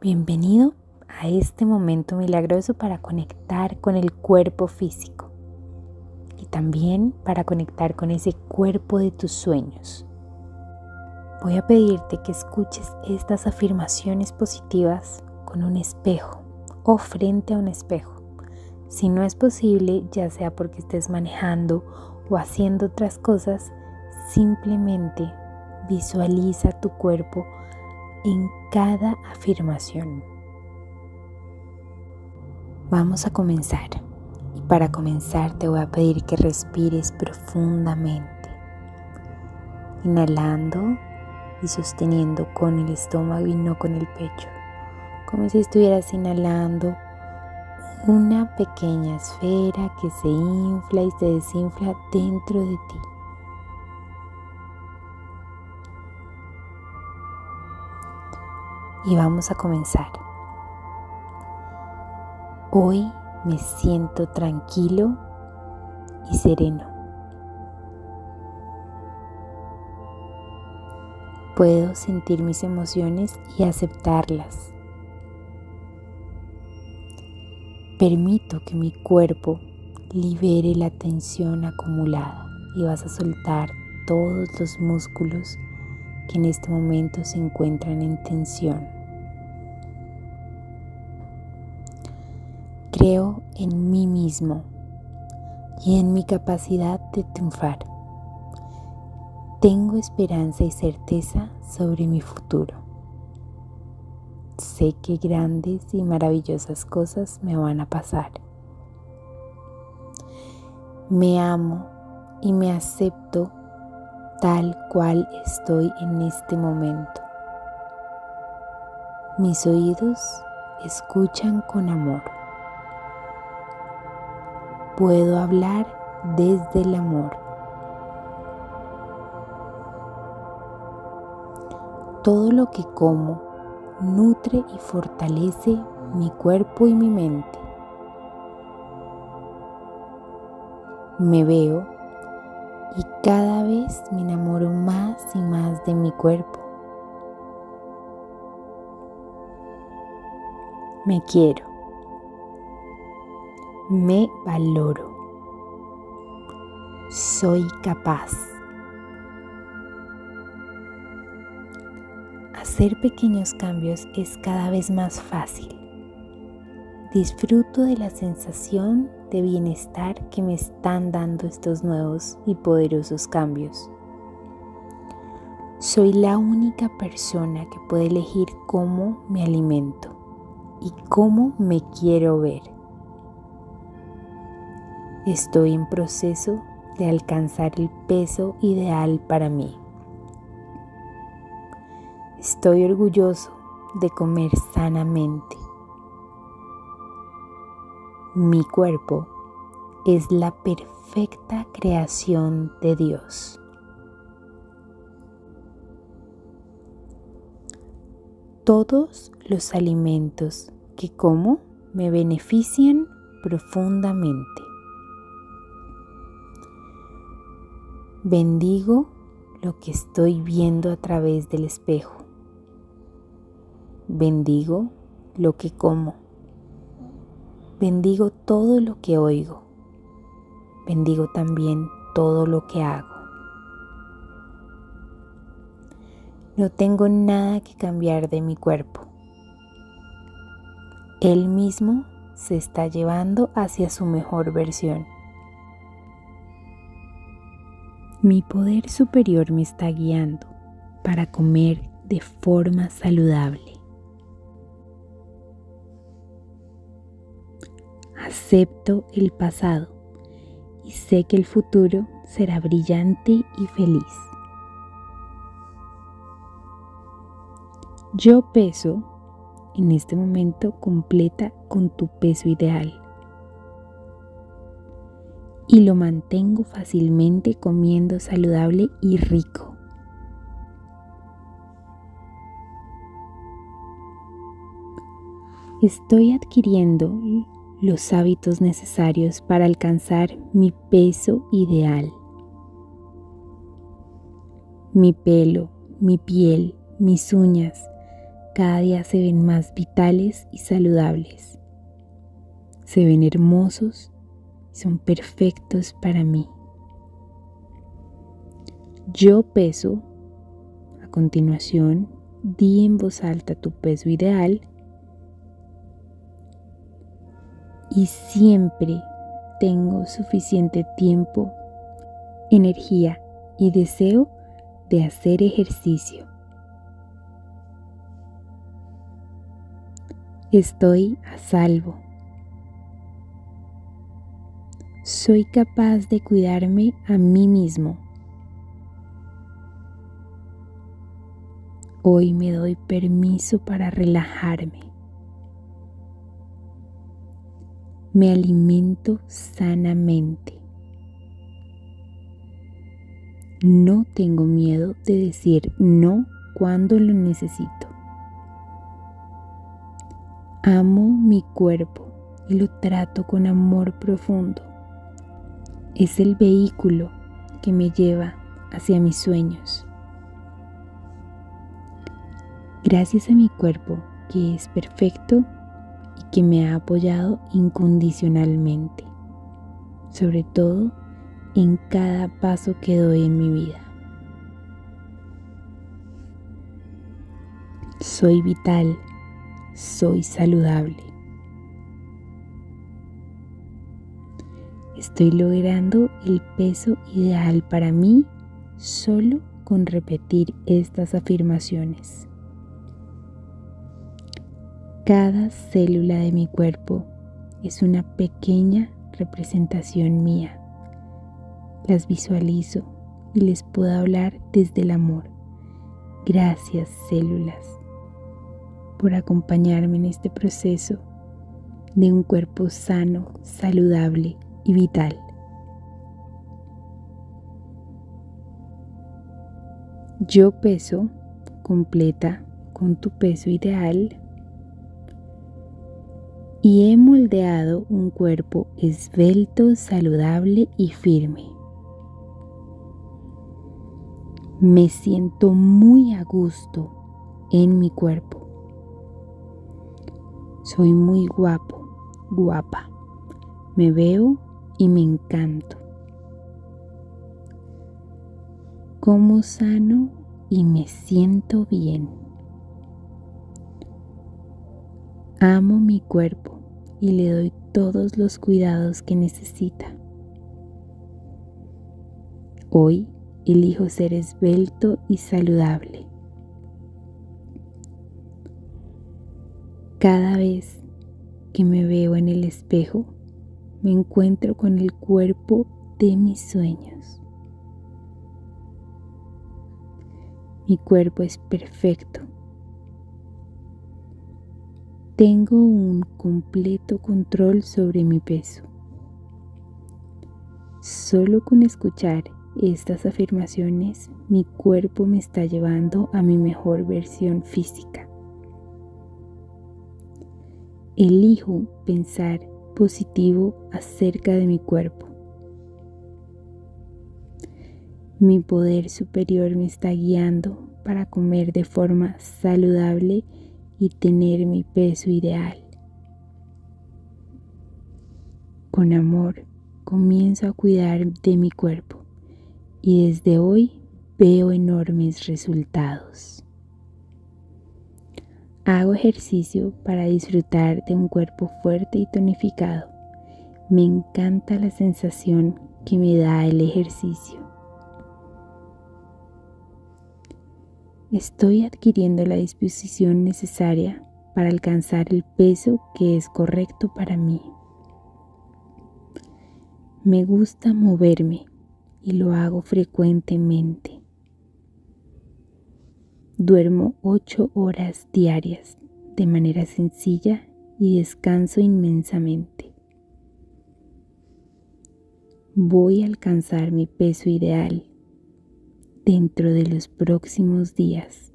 Bienvenido a este momento milagroso para conectar con el cuerpo físico y también para conectar con ese cuerpo de tus sueños. Voy a pedirte que escuches estas afirmaciones positivas con un espejo o frente a un espejo. Si no es posible, ya sea porque estés manejando o haciendo otras cosas, simplemente visualiza tu cuerpo en cada afirmación. Vamos a comenzar. Y para comenzar te voy a pedir que respires profundamente. Inhalando y sosteniendo con el estómago y no con el pecho. Como si estuvieras inhalando una pequeña esfera que se infla y se desinfla dentro de ti. Y vamos a comenzar. Hoy me siento tranquilo y sereno. Puedo sentir mis emociones y aceptarlas. Permito que mi cuerpo libere la tensión acumulada y vas a soltar todos los músculos que en este momento se encuentran en tensión. Creo en mí mismo y en mi capacidad de triunfar. Tengo esperanza y certeza sobre mi futuro. Sé que grandes y maravillosas cosas me van a pasar. Me amo y me acepto tal cual estoy en este momento. Mis oídos escuchan con amor puedo hablar desde el amor. Todo lo que como nutre y fortalece mi cuerpo y mi mente. Me veo y cada vez me enamoro más y más de mi cuerpo. Me quiero me valoro. Soy capaz. Hacer pequeños cambios es cada vez más fácil. Disfruto de la sensación de bienestar que me están dando estos nuevos y poderosos cambios. Soy la única persona que puede elegir cómo me alimento y cómo me quiero ver. Estoy en proceso de alcanzar el peso ideal para mí. Estoy orgulloso de comer sanamente. Mi cuerpo es la perfecta creación de Dios. Todos los alimentos que como me benefician profundamente. Bendigo lo que estoy viendo a través del espejo. Bendigo lo que como. Bendigo todo lo que oigo. Bendigo también todo lo que hago. No tengo nada que cambiar de mi cuerpo. Él mismo se está llevando hacia su mejor versión. Mi poder superior me está guiando para comer de forma saludable. Acepto el pasado y sé que el futuro será brillante y feliz. Yo peso en este momento completa con tu peso ideal y lo mantengo fácilmente comiendo saludable y rico. Estoy adquiriendo los hábitos necesarios para alcanzar mi peso ideal. Mi pelo, mi piel, mis uñas, cada día se ven más vitales y saludables. Se ven hermosos son perfectos para mí. Yo peso, a continuación, di en voz alta tu peso ideal y siempre tengo suficiente tiempo, energía y deseo de hacer ejercicio. Estoy a salvo. Soy capaz de cuidarme a mí mismo. Hoy me doy permiso para relajarme. Me alimento sanamente. No tengo miedo de decir no cuando lo necesito. Amo mi cuerpo y lo trato con amor profundo. Es el vehículo que me lleva hacia mis sueños. Gracias a mi cuerpo, que es perfecto y que me ha apoyado incondicionalmente, sobre todo en cada paso que doy en mi vida. Soy vital, soy saludable. Estoy logrando el peso ideal para mí solo con repetir estas afirmaciones. Cada célula de mi cuerpo es una pequeña representación mía. Las visualizo y les puedo hablar desde el amor. Gracias células por acompañarme en este proceso de un cuerpo sano, saludable y vital. Yo peso completa con tu peso ideal y he moldeado un cuerpo esbelto, saludable y firme. Me siento muy a gusto en mi cuerpo. Soy muy guapo, guapa. Me veo y me encanto. Como sano y me siento bien. Amo mi cuerpo y le doy todos los cuidados que necesita. Hoy elijo ser esbelto y saludable. Cada vez que me veo en el espejo, me encuentro con el cuerpo de mis sueños. Mi cuerpo es perfecto tengo un completo control sobre mi peso. Solo con escuchar estas afirmaciones, mi cuerpo me está llevando a mi mejor versión física. Elijo pensar positivo acerca de mi cuerpo. Mi poder superior me está guiando para comer de forma saludable y tener mi peso ideal. Con amor comienzo a cuidar de mi cuerpo y desde hoy veo enormes resultados. Hago ejercicio para disfrutar de un cuerpo fuerte y tonificado. Me encanta la sensación que me da el ejercicio. estoy adquiriendo la disposición necesaria para alcanzar el peso que es correcto para mí. Me gusta moverme y lo hago frecuentemente. Duermo ocho horas diarias de manera sencilla y descanso inmensamente. Voy a alcanzar mi peso ideal dentro de los próximos días.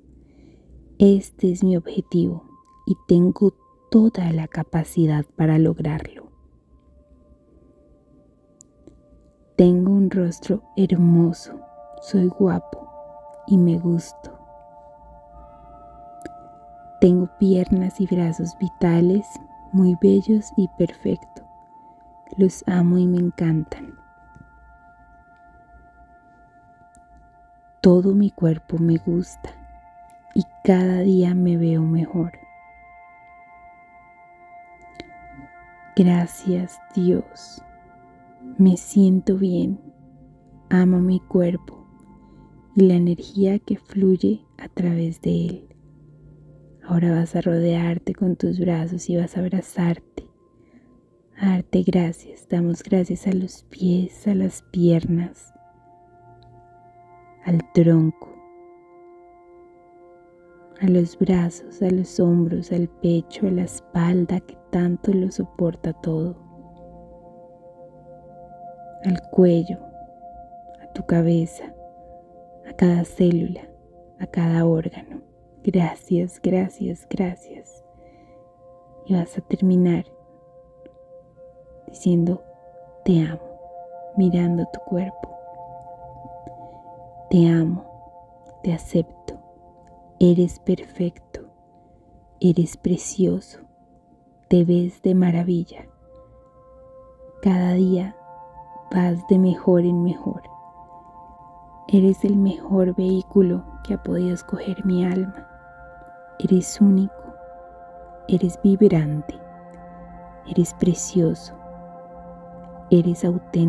Este es mi objetivo y tengo toda la capacidad para lograrlo. Tengo un rostro hermoso, soy guapo y me gusto. Tengo piernas y brazos vitales, muy bellos y perfectos. Los amo y me encantan. Todo mi cuerpo me gusta y cada día me veo mejor. Gracias Dios. Me siento bien. Amo mi cuerpo y la energía que fluye a través de él. Ahora vas a rodearte con tus brazos y vas a abrazarte. A darte gracias. Damos gracias a los pies, a las piernas, al tronco, a los brazos, a los hombros, al pecho, a la espalda que tanto lo soporta todo, al cuello, a tu cabeza, a cada célula, a cada órgano. Gracias, gracias, gracias. Y vas a terminar diciendo, te amo, mirando tu cuerpo. Te amo, te acepto, eres perfecto, eres precioso, te ves de maravilla. Cada día vas de mejor en mejor. Eres el mejor vehículo que ha podido escoger mi alma. Eres único, eres vibrante, eres precioso, eres auténtico